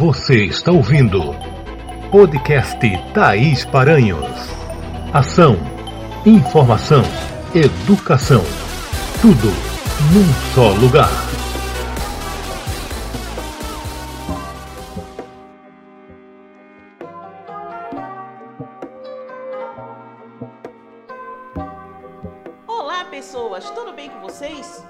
Você está ouvindo podcast Thaís Paranhos. Ação, informação, educação. Tudo num só lugar. Olá, pessoas, tudo bem com vocês?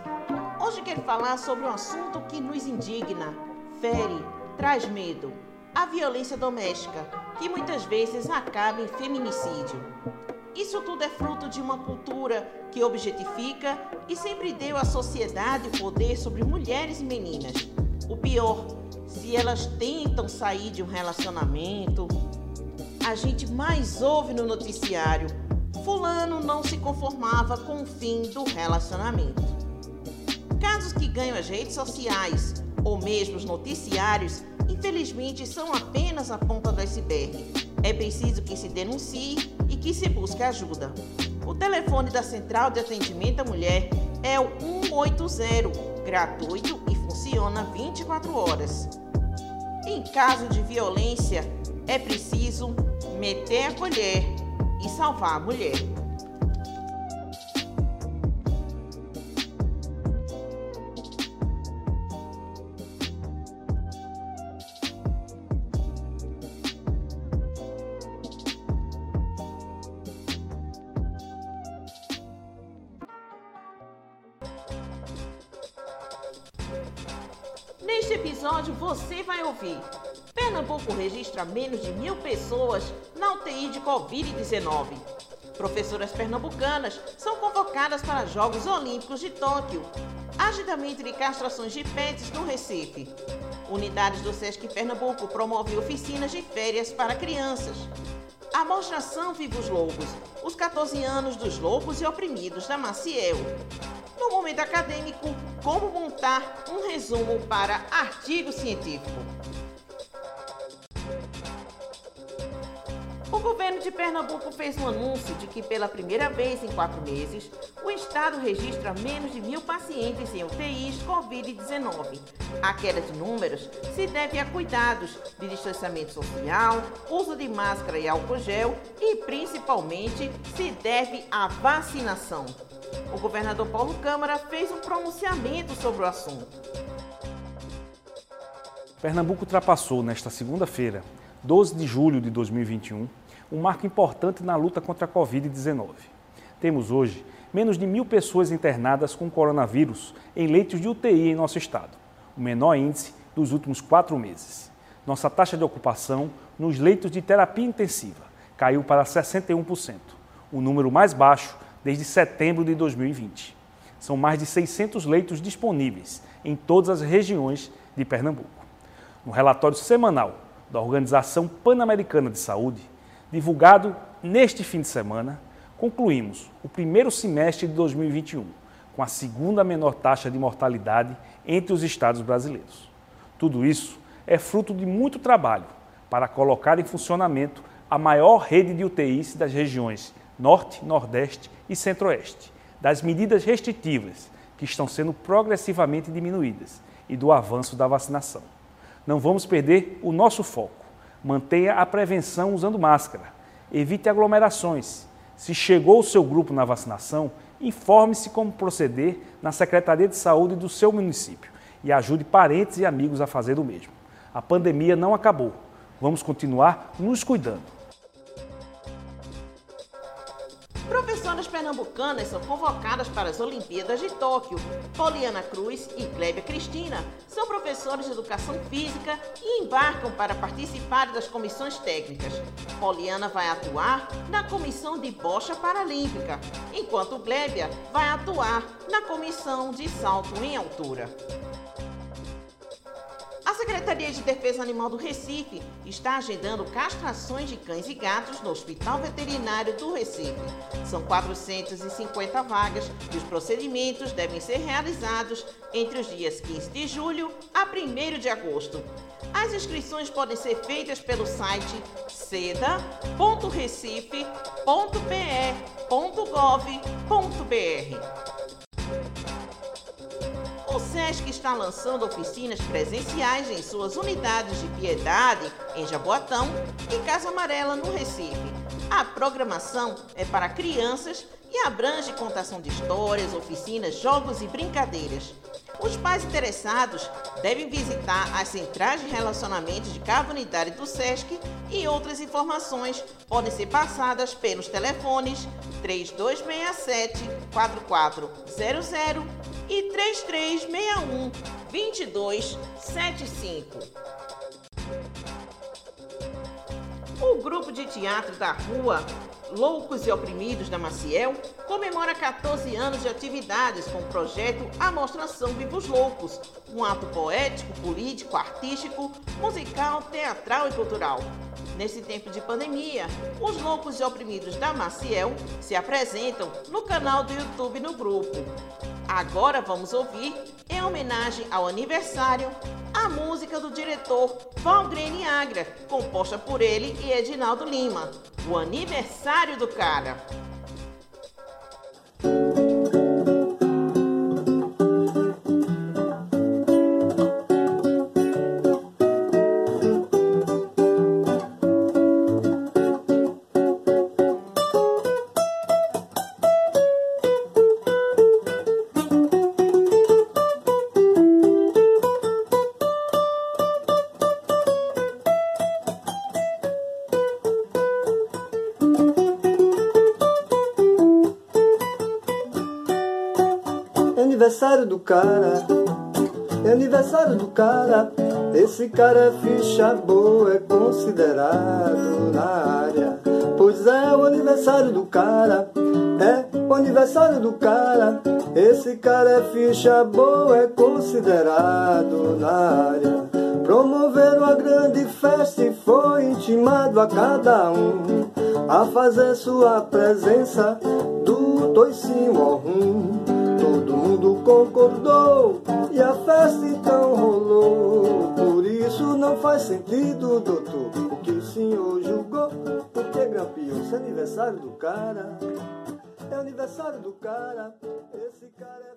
Hoje quero falar sobre um assunto que nos indigna, fere, traz medo: a violência doméstica, que muitas vezes acaba em feminicídio. Isso tudo é fruto de uma cultura que objetifica e sempre deu à sociedade o poder sobre mulheres e meninas. O pior, se elas tentam sair de um relacionamento, a gente mais ouve no noticiário: Fulano não se conformava com o fim do relacionamento. Casos que ganham as redes sociais ou mesmo os noticiários, infelizmente, são apenas a ponta do iceberg. É preciso que se denuncie e que se busque ajuda. O telefone da Central de Atendimento à Mulher é o 180, gratuito e funciona 24 horas. Em caso de violência, é preciso meter a colher e salvar a mulher. Pernambuco registra menos de mil pessoas na UTI de Covid-19. Professoras pernambucanas são convocadas para Jogos Olímpicos de Tóquio. Agendamento de castrações de pets no Recife. Unidades do Sesc Pernambuco promovem oficinas de férias para crianças. A mostração Viva os Lobos, os 14 anos dos lobos e oprimidos da Maciel. No momento acadêmico, como montar um resumo para artigo científico. O governo de Pernambuco fez um anúncio de que, pela primeira vez em quatro meses, o estado registra menos de mil pacientes em UTIs Covid-19. A queda de números se deve a cuidados de distanciamento social, uso de máscara e álcool gel e, principalmente, se deve à vacinação. O governador Paulo Câmara fez um pronunciamento sobre o assunto. Pernambuco ultrapassou nesta segunda-feira, 12 de julho de 2021, um marco importante na luta contra a Covid-19. Temos hoje menos de mil pessoas internadas com coronavírus em leitos de UTI em nosso estado, o menor índice dos últimos quatro meses. Nossa taxa de ocupação nos leitos de terapia intensiva caiu para 61%, o número mais baixo desde setembro de 2020. São mais de 600 leitos disponíveis em todas as regiões de Pernambuco. No relatório semanal da Organização Pan-Americana de Saúde, divulgado neste fim de semana, concluímos o primeiro semestre de 2021 com a segunda menor taxa de mortalidade entre os estados brasileiros. Tudo isso é fruto de muito trabalho para colocar em funcionamento a maior rede de UTIs das regiões Norte, Nordeste e Centro-Oeste, das medidas restritivas que estão sendo progressivamente diminuídas e do avanço da vacinação. Não vamos perder o nosso foco. Mantenha a prevenção usando máscara. Evite aglomerações. Se chegou o seu grupo na vacinação, informe-se como proceder na Secretaria de Saúde do seu município e ajude parentes e amigos a fazer o mesmo. A pandemia não acabou. Vamos continuar nos cuidando. Pernambucanas são convocadas para as Olimpíadas de Tóquio. Poliana Cruz e Glébia Cristina são professores de educação física e embarcam para participar das comissões técnicas. Poliana vai atuar na comissão de bocha paralímpica, enquanto Glébia vai atuar na comissão de salto em altura. Secretaria de Defesa Animal do Recife está agendando castrações de cães e gatos no Hospital Veterinário do Recife. São 450 vagas e os procedimentos devem ser realizados entre os dias 15 de julho a 1 de agosto. As inscrições podem ser feitas pelo site seda.recife.pe.gov.br. SESC está lançando oficinas presenciais em suas unidades de Piedade, em Jaboatão, e Casa Amarela, no Recife. A programação é para crianças e abrange contação de histórias, oficinas, jogos e brincadeiras. Os pais interessados devem visitar as centrais de relacionamento de cada unidade do SESC e outras informações podem ser passadas pelos telefones 3267 4400 e 3361 2275. O grupo de teatro da rua Loucos e Oprimidos da Maciel comemora 14 anos de atividades com o projeto A Mostração Vivos Loucos, um ato poético, político, artístico, musical, teatral e cultural. Nesse tempo de pandemia, os Loucos e Oprimidos da Maciel se apresentam no canal do YouTube no grupo. Agora vamos ouvir, em homenagem ao aniversário, a música do diretor Valgrene Agra, composta por ele e Edinaldo Lima. O aniversário do cara. Aniversário do cara, é aniversário do cara. Esse cara é ficha boa, é considerado na área. Pois é o aniversário do cara, é o aniversário do cara. Esse cara é ficha boa, é considerado na área. Promoveram a grande festa e foi intimado a cada um a fazer sua presença do toicinho ao rum. Mundo concordou e a festa então rolou. Por isso não faz sentido, doutor, o que o senhor julgou. Porque grampeou-se aniversário do cara. É aniversário do cara. Esse cara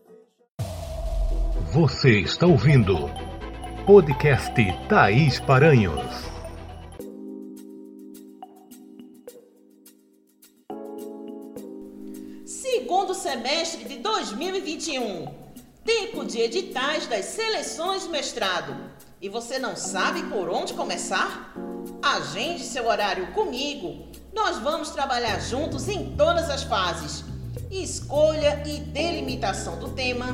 é. Você está ouvindo podcast Thaís Paranhos. Segundo semestre de 2021. Tempo de editais das seleções de mestrado. E você não sabe por onde começar? Agende seu horário comigo. Nós vamos trabalhar juntos em todas as fases: escolha e delimitação do tema,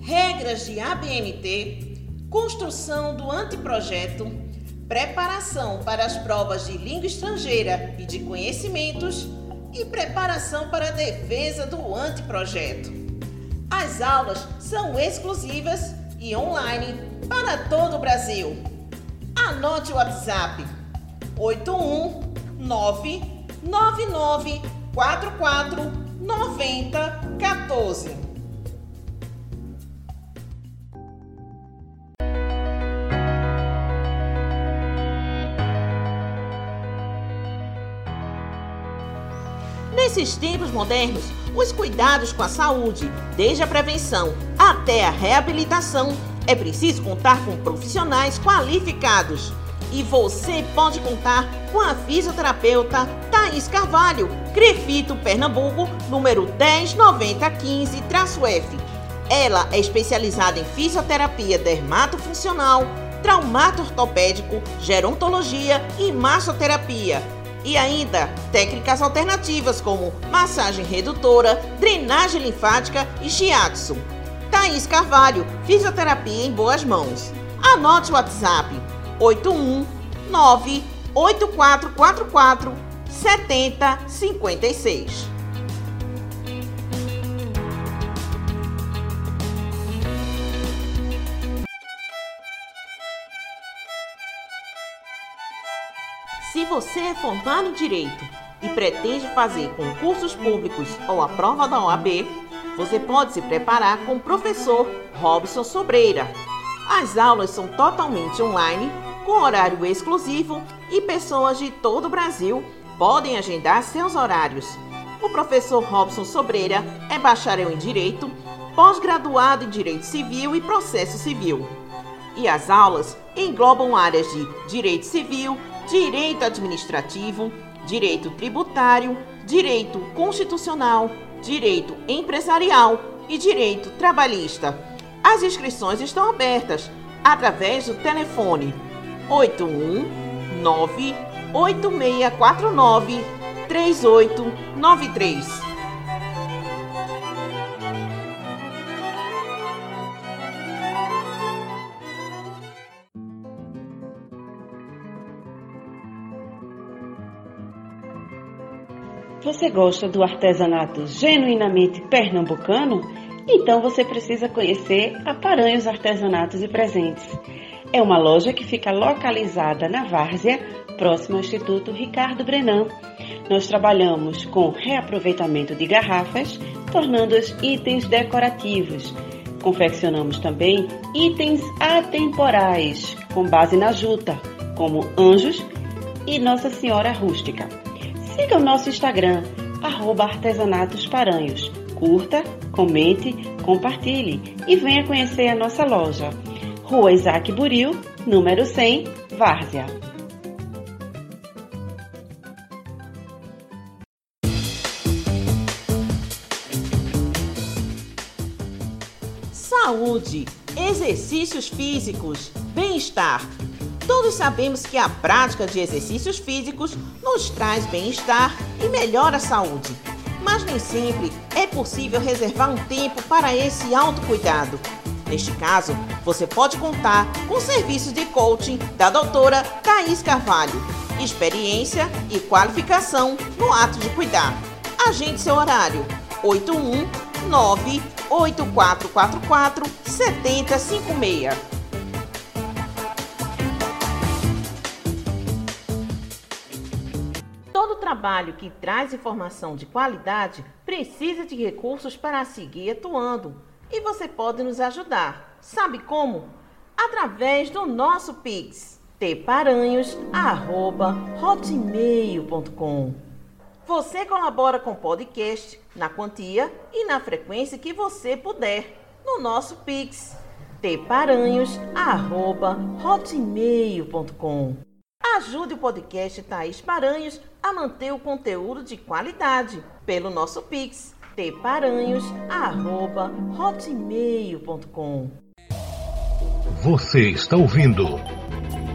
regras de ABNT, construção do anteprojeto, preparação para as provas de língua estrangeira e de conhecimentos e preparação para a defesa do anteprojeto. As aulas são exclusivas e online para todo o Brasil. Anote o WhatsApp 819 9944 9014. Nesses tempos modernos, os cuidados com a saúde, desde a prevenção até a reabilitação, é preciso contar com profissionais qualificados. E você pode contar com a fisioterapeuta Thaís Carvalho, Crefito, Pernambuco, número 109015-F. Ela é especializada em fisioterapia dermatofuncional, traumato ortopédico, gerontologia e massoterapia e ainda técnicas alternativas como massagem redutora, drenagem linfática e shiatsu. Thaís Carvalho, fisioterapia em boas mãos. Anote o WhatsApp 819 8444 7056. Você é formado em Direito e pretende fazer concursos públicos ou a prova da OAB, você pode se preparar com o professor Robson Sobreira. As aulas são totalmente online, com horário exclusivo e pessoas de todo o Brasil podem agendar seus horários. O professor Robson Sobreira é bacharel em Direito, pós-graduado em Direito Civil e Processo Civil. E as aulas englobam áreas de Direito Civil, Direito Administrativo, Direito Tributário, Direito Constitucional, Direito Empresarial e Direito Trabalhista. As inscrições estão abertas através do telefone 819 8649 3893. Você gosta do artesanato genuinamente pernambucano? Então você precisa conhecer a Paranhos Artesanatos e Presentes. É uma loja que fica localizada na Várzea, próximo ao Instituto Ricardo Brenan. Nós trabalhamos com reaproveitamento de garrafas, tornando-os itens decorativos. Confeccionamos também itens atemporais, com base na juta, como anjos e Nossa Senhora Rústica. Siga o nosso Instagram, arroba artesanatos paranhos. Curta, comente, compartilhe e venha conhecer a nossa loja. Rua Isaac Buril, número 100, Várzea. Saúde, exercícios físicos, bem-estar Todos sabemos que a prática de exercícios físicos nos traz bem-estar e melhora a saúde. Mas nem sempre é possível reservar um tempo para esse autocuidado. Neste caso, você pode contar com o serviço de coaching da doutora Thais Carvalho. Experiência e qualificação no ato de cuidar. Agende seu horário. 819 8444 7056. Trabalho que traz informação de qualidade precisa de recursos para seguir atuando. E você pode nos ajudar. Sabe como? Através do nosso Pix, tparanhos.hotmail.com. Você colabora com o podcast na quantia e na frequência que você puder no nosso Pix, tparanhos.hotmail.com. Ajude o podcast Thaís Paranhos a manter o conteúdo de qualidade pelo nosso Pix tparanhos@hotmail.com. Você está ouvindo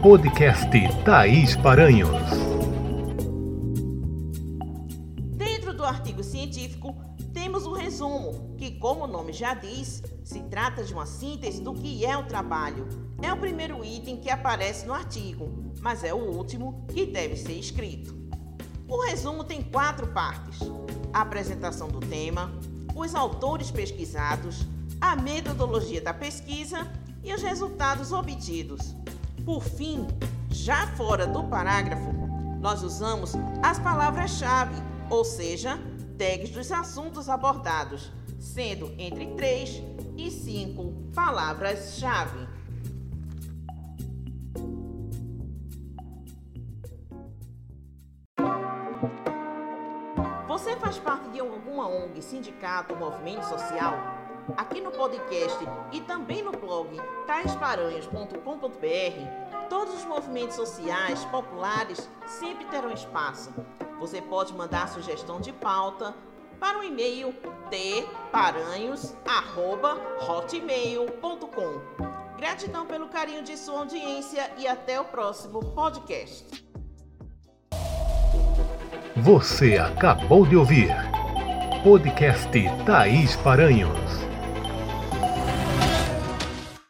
podcast Thaís Paranhos. Temos o um resumo, que como o nome já diz, se trata de uma síntese do que é o trabalho. É o primeiro item que aparece no artigo mas é o último que deve ser escrito. O resumo tem quatro partes: a apresentação do tema, os autores pesquisados, a metodologia da pesquisa e os resultados obtidos. Por fim, já fora do parágrafo, nós usamos as palavras-chave, ou seja, tags dos assuntos abordados, sendo entre três e cinco palavras-chave. Você faz parte de alguma ONG, sindicato, movimento social? Aqui no podcast e também no blog taisparanhos.com.br, todos os movimentos sociais populares sempre terão espaço. Você pode mandar sugestão de pauta para o e-mail tparanhos@hotmail.com. Gratidão pelo carinho de sua audiência e até o próximo podcast. Você acabou de ouvir podcast Thaís Paranhos.